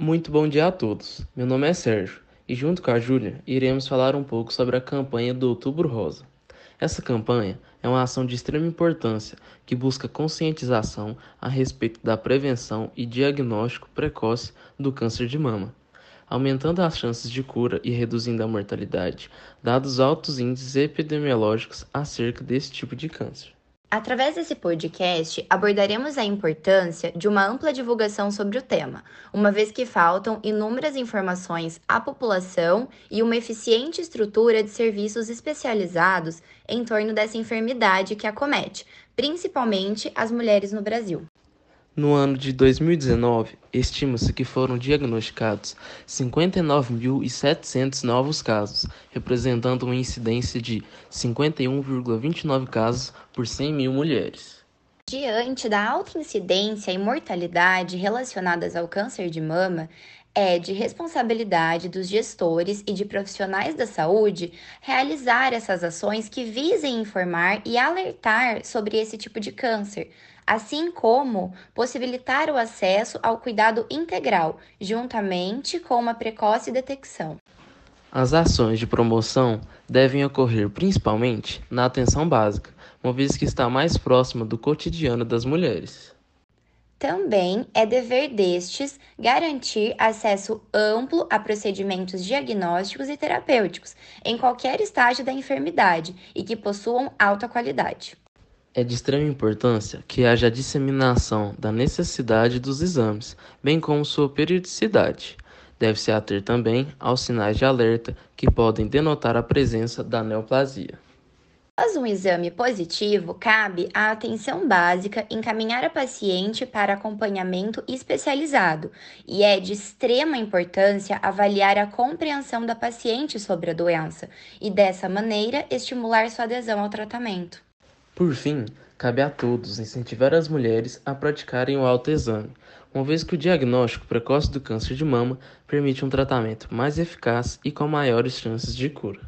Muito bom dia a todos. Meu nome é Sérgio e, junto com a Júlia, iremos falar um pouco sobre a campanha do Outubro Rosa. Essa campanha é uma ação de extrema importância que busca conscientização a respeito da prevenção e diagnóstico precoce do câncer de mama, aumentando as chances de cura e reduzindo a mortalidade, dados altos índices epidemiológicos acerca desse tipo de câncer. Através desse podcast, abordaremos a importância de uma ampla divulgação sobre o tema, uma vez que faltam inúmeras informações à população e uma eficiente estrutura de serviços especializados em torno dessa enfermidade que acomete, principalmente as mulheres no Brasil. No ano de 2019, estima-se que foram diagnosticados 59.700 novos casos, representando uma incidência de 51,29 casos por 100 mil mulheres. Diante da alta incidência e mortalidade relacionadas ao câncer de mama, é de responsabilidade dos gestores e de profissionais da saúde realizar essas ações que visem informar e alertar sobre esse tipo de câncer, assim como possibilitar o acesso ao cuidado integral, juntamente com uma precoce detecção. As ações de promoção devem ocorrer principalmente na atenção básica, uma vez que está mais próxima do cotidiano das mulheres. Também é dever destes garantir acesso amplo a procedimentos diagnósticos e terapêuticos em qualquer estágio da enfermidade e que possuam alta qualidade. É de extrema importância que haja a disseminação da necessidade dos exames, bem como sua periodicidade. Deve-se ater também aos sinais de alerta que podem denotar a presença da neoplasia. Após um exame positivo, cabe à atenção básica encaminhar a paciente para acompanhamento especializado e é de extrema importância avaliar a compreensão da paciente sobre a doença e, dessa maneira, estimular sua adesão ao tratamento. Por fim, cabe a todos incentivar as mulheres a praticarem o autoexame, uma vez que o diagnóstico precoce do câncer de mama permite um tratamento mais eficaz e com maiores chances de cura.